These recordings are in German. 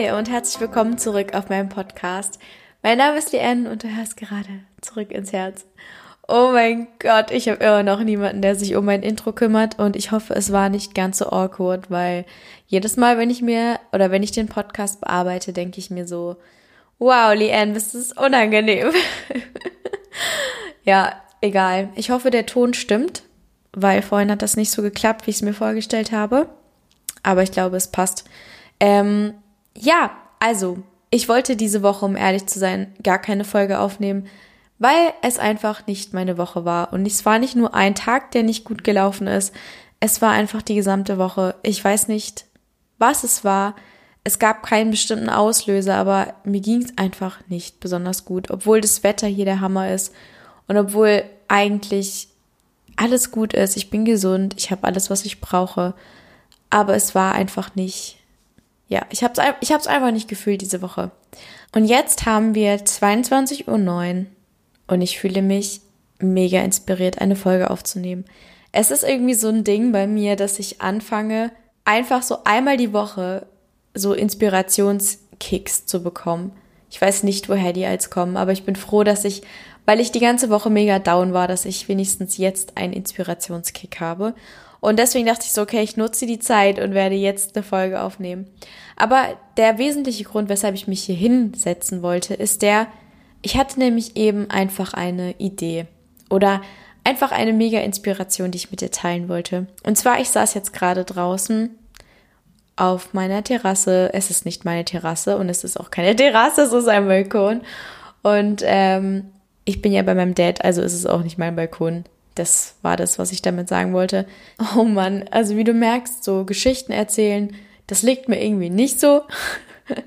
Und herzlich willkommen zurück auf meinem Podcast. Mein Name ist Leanne und du hörst gerade zurück ins Herz. Oh mein Gott, ich habe immer noch niemanden, der sich um mein Intro kümmert und ich hoffe, es war nicht ganz so awkward, weil jedes Mal, wenn ich mir oder wenn ich den Podcast bearbeite, denke ich mir so, wow, Leanne, das ist unangenehm. ja, egal. Ich hoffe, der Ton stimmt, weil vorhin hat das nicht so geklappt, wie ich es mir vorgestellt habe. Aber ich glaube, es passt. Ähm, ja, also, ich wollte diese Woche, um ehrlich zu sein, gar keine Folge aufnehmen, weil es einfach nicht meine Woche war. Und es war nicht nur ein Tag, der nicht gut gelaufen ist, es war einfach die gesamte Woche. Ich weiß nicht, was es war. Es gab keinen bestimmten Auslöser, aber mir ging es einfach nicht besonders gut, obwohl das Wetter hier der Hammer ist und obwohl eigentlich alles gut ist. Ich bin gesund, ich habe alles, was ich brauche, aber es war einfach nicht ja, ich habe es ich hab's einfach nicht gefühlt diese Woche. Und jetzt haben wir 22.09 Uhr und ich fühle mich mega inspiriert, eine Folge aufzunehmen. Es ist irgendwie so ein Ding bei mir, dass ich anfange, einfach so einmal die Woche so Inspirationskicks zu bekommen. Ich weiß nicht, woher die als kommen, aber ich bin froh, dass ich, weil ich die ganze Woche mega down war, dass ich wenigstens jetzt einen Inspirationskick habe. Und deswegen dachte ich so, okay, ich nutze die Zeit und werde jetzt eine Folge aufnehmen. Aber der wesentliche Grund, weshalb ich mich hier hinsetzen wollte, ist der, ich hatte nämlich eben einfach eine Idee oder einfach eine mega Inspiration, die ich mit dir teilen wollte. Und zwar, ich saß jetzt gerade draußen auf meiner Terrasse. Es ist nicht meine Terrasse und es ist auch keine Terrasse, es ist ein Balkon. Und ähm, ich bin ja bei meinem Dad, also ist es auch nicht mein Balkon. Das war das, was ich damit sagen wollte. Oh Mann, also wie du merkst, so Geschichten erzählen, das liegt mir irgendwie nicht so.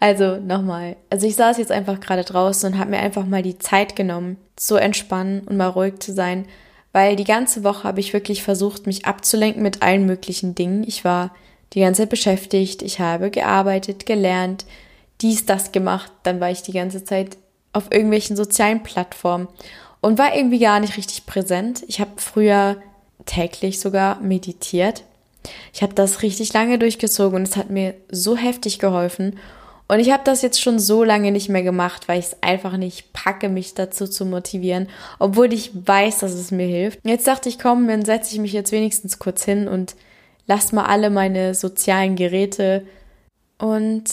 also nochmal, also ich saß jetzt einfach gerade draußen und habe mir einfach mal die Zeit genommen, zu entspannen und mal ruhig zu sein, weil die ganze Woche habe ich wirklich versucht, mich abzulenken mit allen möglichen Dingen. Ich war die ganze Zeit beschäftigt, ich habe gearbeitet, gelernt, dies, das gemacht, dann war ich die ganze Zeit auf irgendwelchen sozialen Plattformen und war irgendwie gar nicht richtig präsent. Ich habe früher täglich sogar meditiert. Ich habe das richtig lange durchgezogen und es hat mir so heftig geholfen. Und ich habe das jetzt schon so lange nicht mehr gemacht, weil ich es einfach nicht packe, mich dazu zu motivieren, obwohl ich weiß, dass es mir hilft. Jetzt dachte ich, komm, dann setze ich mich jetzt wenigstens kurz hin und lass mal alle meine sozialen Geräte. Und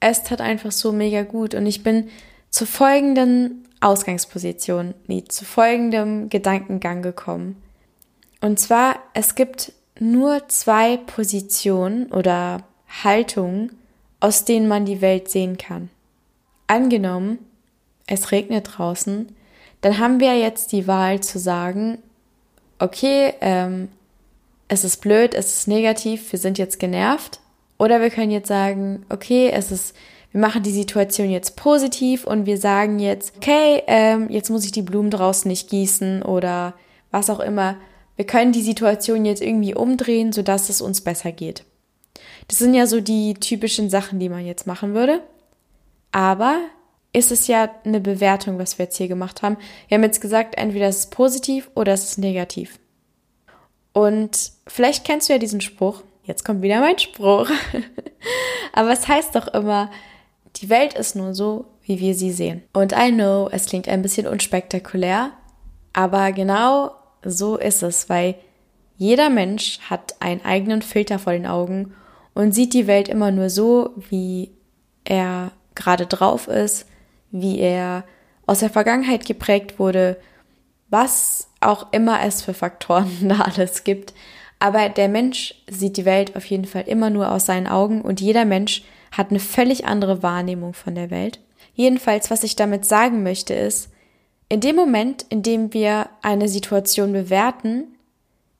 es tat einfach so mega gut. Und ich bin zu folgenden Ausgangsposition, nie zu folgendem Gedankengang gekommen. Und zwar, es gibt nur zwei Positionen oder Haltungen, aus denen man die Welt sehen kann. Angenommen, es regnet draußen, dann haben wir jetzt die Wahl zu sagen, okay, ähm, es ist blöd, es ist negativ, wir sind jetzt genervt. Oder wir können jetzt sagen, okay, es ist wir machen die Situation jetzt positiv und wir sagen jetzt, okay, ähm, jetzt muss ich die Blumen draußen nicht gießen oder was auch immer. Wir können die Situation jetzt irgendwie umdrehen, sodass es uns besser geht. Das sind ja so die typischen Sachen, die man jetzt machen würde. Aber ist es ja eine Bewertung, was wir jetzt hier gemacht haben. Wir haben jetzt gesagt, entweder es ist positiv oder es ist negativ. Und vielleicht kennst du ja diesen Spruch. Jetzt kommt wieder mein Spruch. Aber es heißt doch immer, die Welt ist nur so, wie wir sie sehen. Und I know, es klingt ein bisschen unspektakulär, aber genau so ist es, weil jeder Mensch hat einen eigenen Filter vor den Augen und sieht die Welt immer nur so, wie er gerade drauf ist, wie er aus der Vergangenheit geprägt wurde, was auch immer es für Faktoren da alles gibt. Aber der Mensch sieht die Welt auf jeden Fall immer nur aus seinen Augen und jeder Mensch hat eine völlig andere Wahrnehmung von der Welt. Jedenfalls, was ich damit sagen möchte, ist, in dem Moment, in dem wir eine Situation bewerten,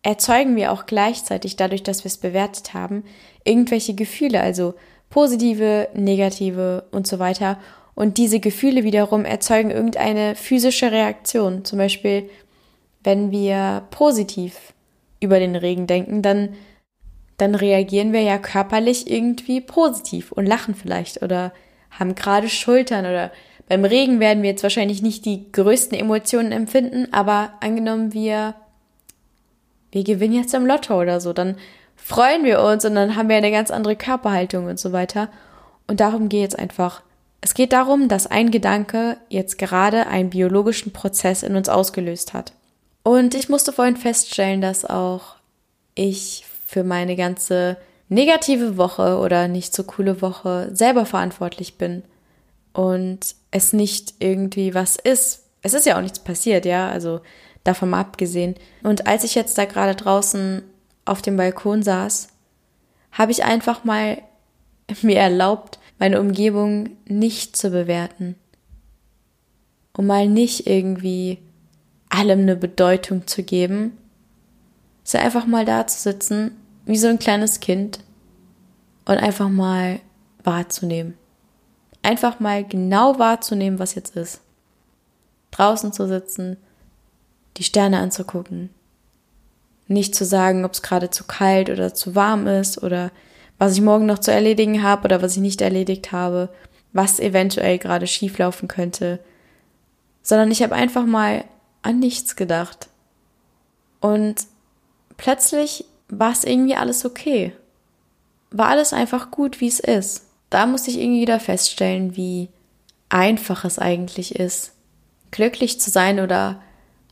erzeugen wir auch gleichzeitig dadurch, dass wir es bewertet haben, irgendwelche Gefühle, also positive, negative und so weiter. Und diese Gefühle wiederum erzeugen irgendeine physische Reaktion. Zum Beispiel, wenn wir positiv über den Regen denken, dann dann reagieren wir ja körperlich irgendwie positiv und lachen vielleicht oder haben gerade Schultern oder beim Regen werden wir jetzt wahrscheinlich nicht die größten Emotionen empfinden, aber angenommen wir, wir gewinnen jetzt im Lotto oder so, dann freuen wir uns und dann haben wir eine ganz andere Körperhaltung und so weiter. Und darum geht es einfach. Es geht darum, dass ein Gedanke jetzt gerade einen biologischen Prozess in uns ausgelöst hat. Und ich musste vorhin feststellen, dass auch ich für meine ganze negative Woche oder nicht so coole Woche selber verantwortlich bin und es nicht irgendwie was ist. Es ist ja auch nichts passiert, ja, also davon mal abgesehen. Und als ich jetzt da gerade draußen auf dem Balkon saß, habe ich einfach mal mir erlaubt, meine Umgebung nicht zu bewerten. Um mal nicht irgendwie allem eine Bedeutung zu geben, so einfach mal da zu sitzen, wie so ein kleines Kind und einfach mal wahrzunehmen. Einfach mal genau wahrzunehmen, was jetzt ist. Draußen zu sitzen, die Sterne anzugucken. Nicht zu sagen, ob es gerade zu kalt oder zu warm ist oder was ich morgen noch zu erledigen habe oder was ich nicht erledigt habe, was eventuell gerade schieflaufen könnte, sondern ich habe einfach mal an nichts gedacht. Und plötzlich war es irgendwie alles okay. War alles einfach gut, wie es ist. Da musste ich irgendwie wieder feststellen, wie einfach es eigentlich ist, glücklich zu sein oder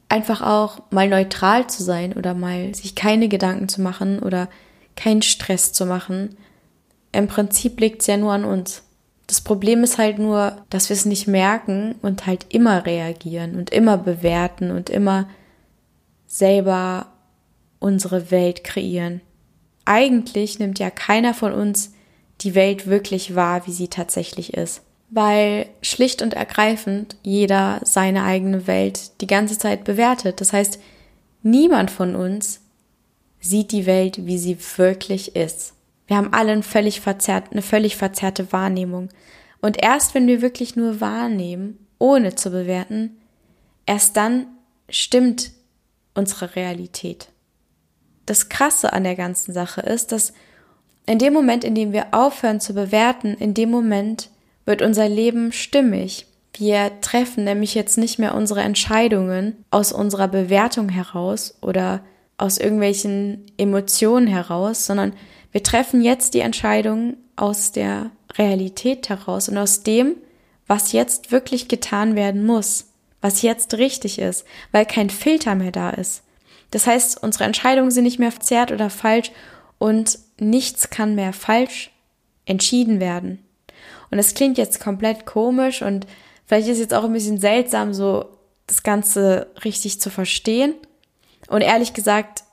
einfach auch mal neutral zu sein oder mal sich keine Gedanken zu machen oder keinen Stress zu machen. Im Prinzip liegt es ja nur an uns. Das Problem ist halt nur, dass wir es nicht merken und halt immer reagieren und immer bewerten und immer selber unsere Welt kreieren. Eigentlich nimmt ja keiner von uns die Welt wirklich wahr, wie sie tatsächlich ist. Weil schlicht und ergreifend jeder seine eigene Welt die ganze Zeit bewertet. Das heißt, niemand von uns sieht die Welt, wie sie wirklich ist. Wir haben alle ein völlig verzerrt, eine völlig verzerrte Wahrnehmung. Und erst wenn wir wirklich nur wahrnehmen, ohne zu bewerten, erst dann stimmt unsere Realität das Krasse an der ganzen Sache ist, dass in dem Moment, in dem wir aufhören zu bewerten, in dem Moment wird unser Leben stimmig. Wir treffen nämlich jetzt nicht mehr unsere Entscheidungen aus unserer Bewertung heraus oder aus irgendwelchen Emotionen heraus, sondern wir treffen jetzt die Entscheidungen aus der Realität heraus und aus dem, was jetzt wirklich getan werden muss, was jetzt richtig ist, weil kein Filter mehr da ist. Das heißt, unsere Entscheidungen sind nicht mehr verzerrt oder falsch und nichts kann mehr falsch entschieden werden. Und es klingt jetzt komplett komisch und vielleicht ist jetzt auch ein bisschen seltsam, so das Ganze richtig zu verstehen. Und ehrlich gesagt,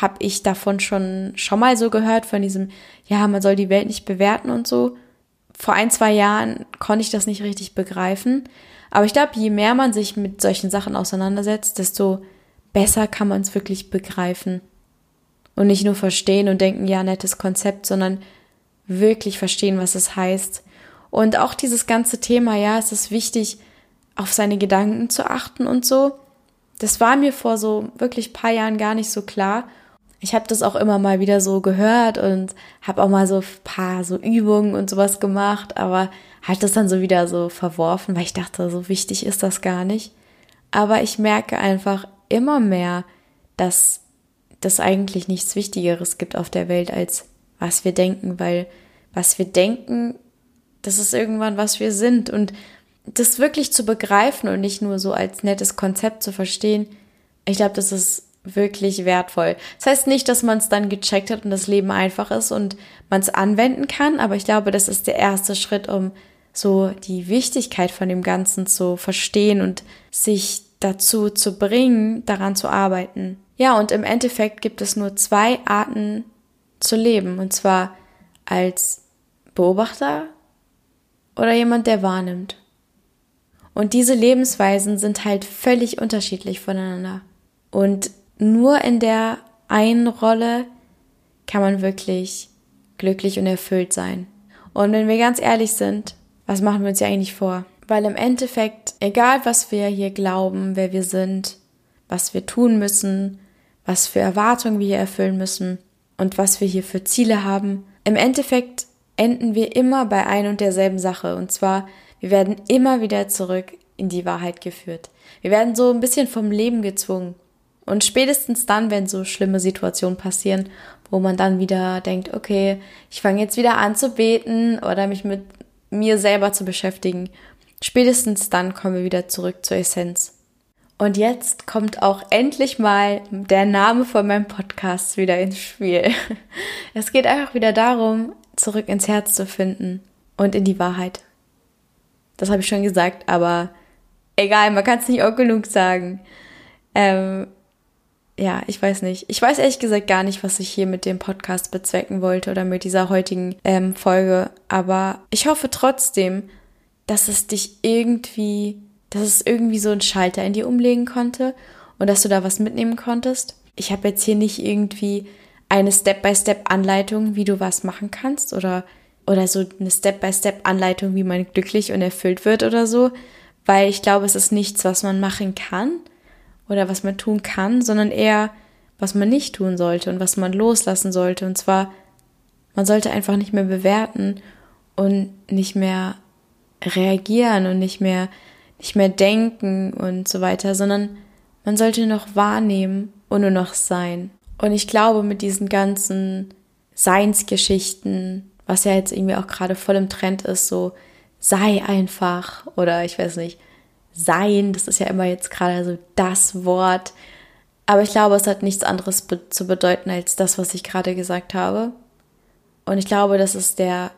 habe ich davon schon schon mal so gehört von diesem, ja, man soll die Welt nicht bewerten und so. Vor ein, zwei Jahren konnte ich das nicht richtig begreifen. Aber ich glaube, je mehr man sich mit solchen Sachen auseinandersetzt, desto besser kann man es wirklich begreifen. Und nicht nur verstehen und denken, ja, nettes Konzept, sondern wirklich verstehen, was es heißt. Und auch dieses ganze Thema, ja, es ist wichtig, auf seine Gedanken zu achten und so. Das war mir vor so wirklich paar Jahren gar nicht so klar. Ich habe das auch immer mal wieder so gehört und habe auch mal so paar so Übungen und sowas gemacht, aber halt das dann so wieder so verworfen, weil ich dachte, so wichtig ist das gar nicht. Aber ich merke einfach, immer mehr, dass das eigentlich nichts Wichtigeres gibt auf der Welt als was wir denken, weil was wir denken, das ist irgendwann, was wir sind. Und das wirklich zu begreifen und nicht nur so als nettes Konzept zu verstehen, ich glaube, das ist wirklich wertvoll. Das heißt nicht, dass man es dann gecheckt hat und das Leben einfach ist und man es anwenden kann, aber ich glaube, das ist der erste Schritt, um so die Wichtigkeit von dem Ganzen zu verstehen und sich dazu zu bringen, daran zu arbeiten. Ja, und im Endeffekt gibt es nur zwei Arten zu leben, und zwar als Beobachter oder jemand, der wahrnimmt. Und diese Lebensweisen sind halt völlig unterschiedlich voneinander. Und nur in der einen Rolle kann man wirklich glücklich und erfüllt sein. Und wenn wir ganz ehrlich sind, was machen wir uns ja eigentlich vor? Weil im Endeffekt, egal was wir hier glauben, wer wir sind, was wir tun müssen, was für Erwartungen wir hier erfüllen müssen und was wir hier für Ziele haben, im Endeffekt enden wir immer bei ein und derselben Sache. Und zwar, wir werden immer wieder zurück in die Wahrheit geführt. Wir werden so ein bisschen vom Leben gezwungen. Und spätestens dann, wenn so schlimme Situationen passieren, wo man dann wieder denkt, okay, ich fange jetzt wieder an zu beten oder mich mit mir selber zu beschäftigen. Spätestens dann kommen wir wieder zurück zur Essenz. Und jetzt kommt auch endlich mal der Name von meinem Podcast wieder ins Spiel. Es geht einfach wieder darum, zurück ins Herz zu finden und in die Wahrheit. Das habe ich schon gesagt, aber egal, man kann es nicht auch genug sagen. Ähm, ja, ich weiß nicht. Ich weiß ehrlich gesagt gar nicht, was ich hier mit dem Podcast bezwecken wollte oder mit dieser heutigen ähm, Folge. Aber ich hoffe trotzdem, dass es dich irgendwie, dass es irgendwie so einen Schalter in dir umlegen konnte und dass du da was mitnehmen konntest. Ich habe jetzt hier nicht irgendwie eine Step-by-Step-Anleitung, wie du was machen kannst oder, oder so eine Step-by-Step-Anleitung, wie man glücklich und erfüllt wird oder so, weil ich glaube, es ist nichts, was man machen kann oder was man tun kann, sondern eher, was man nicht tun sollte und was man loslassen sollte. Und zwar, man sollte einfach nicht mehr bewerten und nicht mehr reagieren und nicht mehr, nicht mehr denken und so weiter, sondern man sollte noch wahrnehmen und nur noch sein. Und ich glaube, mit diesen ganzen Seinsgeschichten, was ja jetzt irgendwie auch gerade voll im Trend ist, so sei einfach oder ich weiß nicht, sein, das ist ja immer jetzt gerade so das Wort. Aber ich glaube, es hat nichts anderes be zu bedeuten als das, was ich gerade gesagt habe. Und ich glaube, dass es der,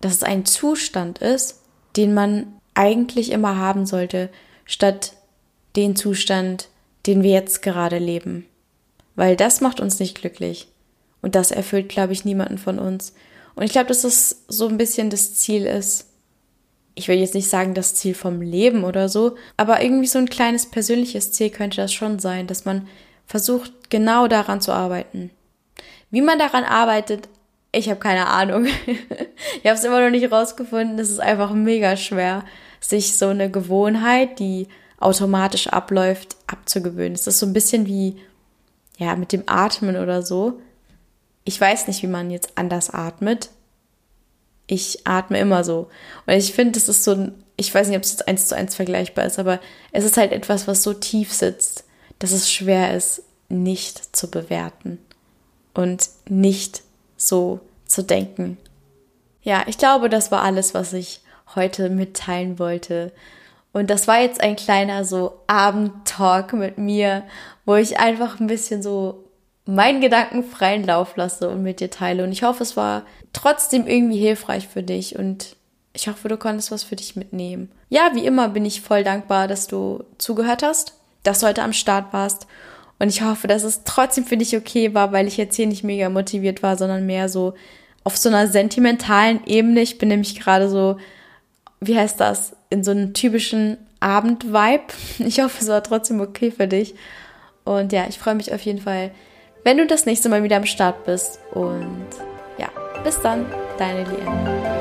dass es ein Zustand ist, den man eigentlich immer haben sollte, statt den Zustand, den wir jetzt gerade leben. Weil das macht uns nicht glücklich. Und das erfüllt, glaube ich, niemanden von uns. Und ich glaube, dass das so ein bisschen das Ziel ist, ich will jetzt nicht sagen das Ziel vom Leben oder so, aber irgendwie so ein kleines persönliches Ziel könnte das schon sein, dass man versucht, genau daran zu arbeiten. Wie man daran arbeitet, ich habe keine Ahnung. ich habe es immer noch nicht rausgefunden. Es ist einfach mega schwer, sich so eine Gewohnheit, die automatisch abläuft, abzugewöhnen. Es ist so ein bisschen wie, ja, mit dem Atmen oder so. Ich weiß nicht, wie man jetzt anders atmet, ich atme immer so. Und ich finde, das ist so ein, ich weiß nicht, ob es jetzt eins zu eins vergleichbar ist, aber es ist halt etwas, was so tief sitzt, dass es schwer ist, nicht zu bewerten und nicht so zu denken. Ja, ich glaube, das war alles, was ich heute mitteilen wollte. Und das war jetzt ein kleiner so Abendtalk mit mir, wo ich einfach ein bisschen so meinen Gedanken freien Lauf lasse und mit dir teile. Und ich hoffe, es war trotzdem irgendwie hilfreich für dich und ich hoffe, du konntest was für dich mitnehmen. Ja, wie immer bin ich voll dankbar, dass du zugehört hast, dass du heute am Start warst. Und ich hoffe, dass es trotzdem für dich okay war, weil ich jetzt hier nicht mega motiviert war, sondern mehr so auf so einer sentimentalen Ebene. Ich bin nämlich gerade so, wie heißt das, in so einem typischen Abend-Vibe. Ich hoffe, es war trotzdem okay für dich. Und ja, ich freue mich auf jeden Fall, wenn du das nächste Mal wieder am Start bist. Und ja, bis dann, deine Liane.